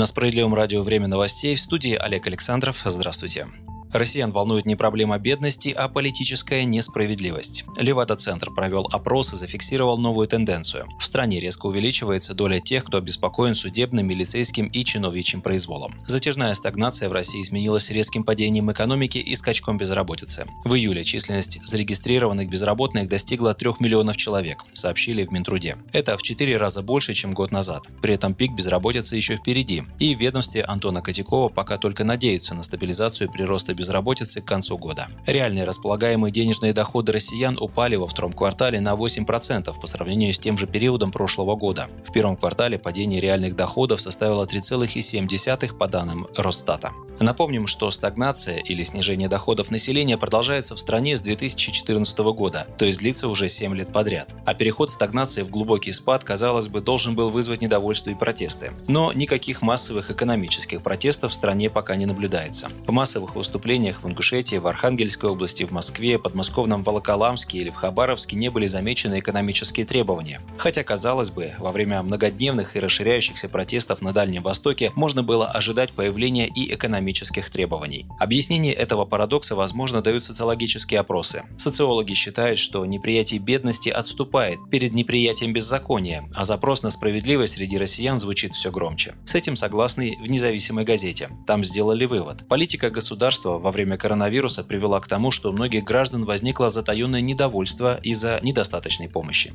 На Справедливом радио «Время новостей» в студии Олег Александров. Здравствуйте. Россиян волнует не проблема бедности, а политическая несправедливость. Левада-центр провел опрос и зафиксировал новую тенденцию. В стране резко увеличивается доля тех, кто обеспокоен судебным, милицейским и чиновничьим произволом. Затяжная стагнация в России изменилась резким падением экономики и скачком безработицы. В июле численность зарегистрированных безработных достигла 3 миллионов человек, сообщили в Минтруде. Это в 4 раза больше, чем год назад. При этом пик безработицы еще впереди. И в ведомстве Антона Котякова пока только надеются на стабилизацию прироста безработицы к концу года. Реальные располагаемые денежные доходы россиян упали во втором квартале на 8% по сравнению с тем же периодом прошлого года. В первом квартале падение реальных доходов составило 3,7% по данным Росстата. Напомним, что стагнация или снижение доходов населения продолжается в стране с 2014 года, то есть длится уже 7 лет подряд. А переход стагнации в глубокий спад, казалось бы, должен был вызвать недовольство и протесты. Но никаких массовых экономических протестов в стране пока не наблюдается. В массовых выступлениях в Ингушетии, в Архангельской области, в Москве, подмосковном Волоколамске или в Хабаровске не были замечены экономические требования. Хотя, казалось бы, во время многодневных и расширяющихся протестов на Дальнем Востоке можно было ожидать появления и экономических экономических требований. Объяснение этого парадокса, возможно, дают социологические опросы. Социологи считают, что неприятие бедности отступает перед неприятием беззакония, а запрос на справедливость среди россиян звучит все громче. С этим согласны в независимой газете. Там сделали вывод. Политика государства во время коронавируса привела к тому, что у многих граждан возникло затаенное недовольство из-за недостаточной помощи.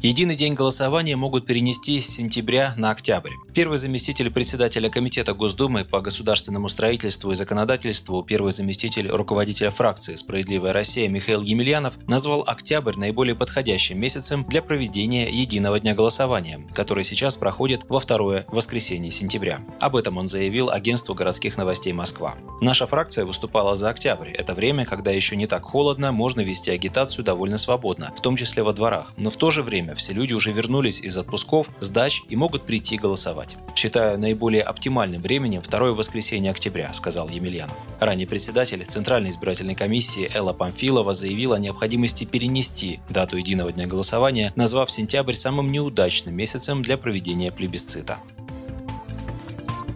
Единый день голосования могут перенести с сентября на октябрь. Первый заместитель председателя Комитета Госдумы по государственному строительству и законодательству, первый заместитель руководителя фракции «Справедливая Россия» Михаил Емельянов назвал октябрь наиболее подходящим месяцем для проведения единого дня голосования, который сейчас проходит во второе воскресенье сентября. Об этом он заявил агентству городских новостей Москва. Наша фракция выступала за октябрь. Это время, когда еще не так холодно, можно вести агитацию довольно свободно, в том числе во дворах. Но в то же время все люди уже вернулись из отпусков, с дач и могут прийти голосовать голосовать. Считаю наиболее оптимальным временем второе воскресенье октября, сказал Емельянов. Ранее председатель Центральной избирательной комиссии Элла Памфилова заявила о необходимости перенести дату единого дня голосования, назвав сентябрь самым неудачным месяцем для проведения плебисцита.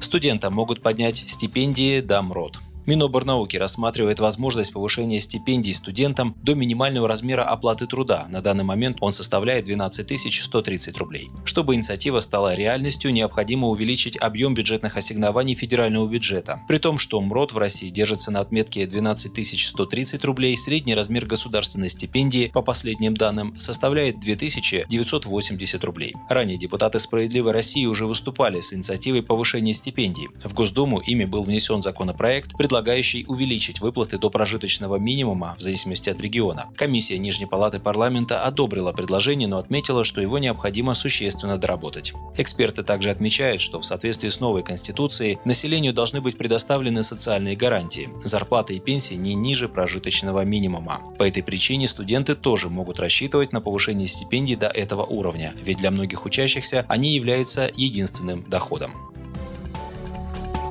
Студентам могут поднять стипендии Дамрот. Миноборнауки рассматривает возможность повышения стипендий студентам до минимального размера оплаты труда. На данный момент он составляет 12 130 рублей. Чтобы инициатива стала реальностью, необходимо увеличить объем бюджетных ассигнований федерального бюджета. При том, что МРОД в России держится на отметке 12 130 рублей, средний размер государственной стипендии, по последним данным, составляет 2980 рублей. Ранее депутаты «Справедливой России» уже выступали с инициативой повышения стипендий. В Госдуму ими был внесен законопроект, предлагающий увеличить выплаты до прожиточного минимума в зависимости от региона. Комиссия Нижней Палаты парламента одобрила предложение, но отметила, что его необходимо существенно доработать. Эксперты также отмечают, что в соответствии с новой Конституцией населению должны быть предоставлены социальные гарантии, зарплаты и пенсии не ниже прожиточного минимума. По этой причине студенты тоже могут рассчитывать на повышение стипендий до этого уровня, ведь для многих учащихся они являются единственным доходом.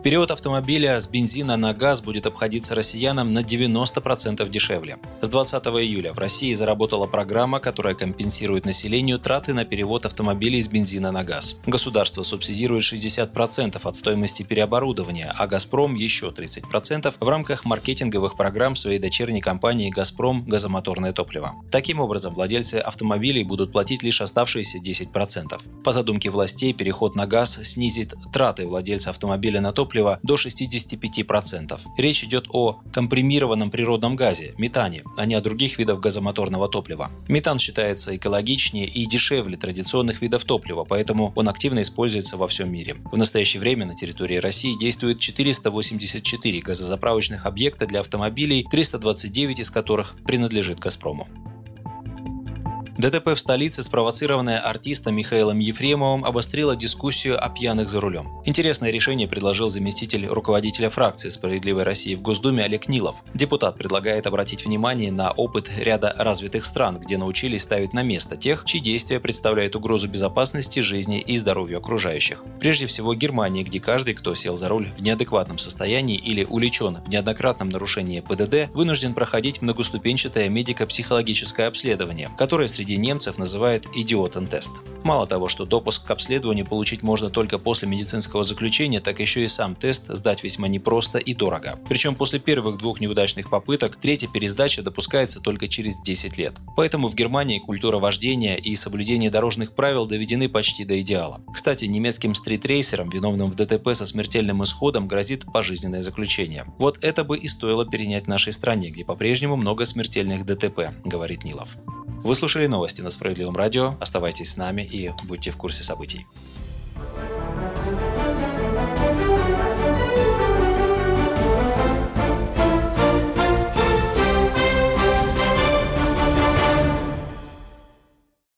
Период автомобиля с бензина на газ будет обходиться россиянам на 90% дешевле. С 20 июля в России заработала программа, которая компенсирует населению траты на перевод автомобилей с бензина на газ. Государство субсидирует 60% от стоимости переоборудования, а «Газпром» еще 30% в рамках маркетинговых программ своей дочерней компании «Газпром» газомоторное топливо. Таким образом, владельцы автомобилей будут платить лишь оставшиеся 10%. По задумке властей, переход на газ снизит траты владельца автомобиля на топливо топлива до 65%. Речь идет о компримированном природном газе – метане, а не о других видах газомоторного топлива. Метан считается экологичнее и дешевле традиционных видов топлива, поэтому он активно используется во всем мире. В настоящее время на территории России действует 484 газозаправочных объекта для автомобилей, 329 из которых принадлежит «Газпрому». ДТП в столице, спровоцированное артистом Михаилом Ефремовым, обострило дискуссию о пьяных за рулем. Интересное решение предложил заместитель руководителя фракции «Справедливой России» в Госдуме Олег Нилов. Депутат предлагает обратить внимание на опыт ряда развитых стран, где научились ставить на место тех, чьи действия представляют угрозу безопасности, жизни и здоровью окружающих. Прежде всего Германия, где каждый, кто сел за руль в неадекватном состоянии или уличен в неоднократном нарушении ПДД, вынужден проходить многоступенчатое медико-психологическое обследование, которое среди среди немцев называют «идиотен-тест». Мало того, что допуск к обследованию получить можно только после медицинского заключения, так еще и сам тест сдать весьма непросто и дорого. Причем после первых двух неудачных попыток третья пересдача допускается только через 10 лет. Поэтому в Германии культура вождения и соблюдение дорожных правил доведены почти до идеала. Кстати, немецким стритрейсерам, виновным в ДТП со смертельным исходом, грозит пожизненное заключение. Вот это бы и стоило перенять нашей стране, где по-прежнему много смертельных ДТП, говорит Нилов. Вы слушали новости на Справедливом радио. Оставайтесь с нами и будьте в курсе событий.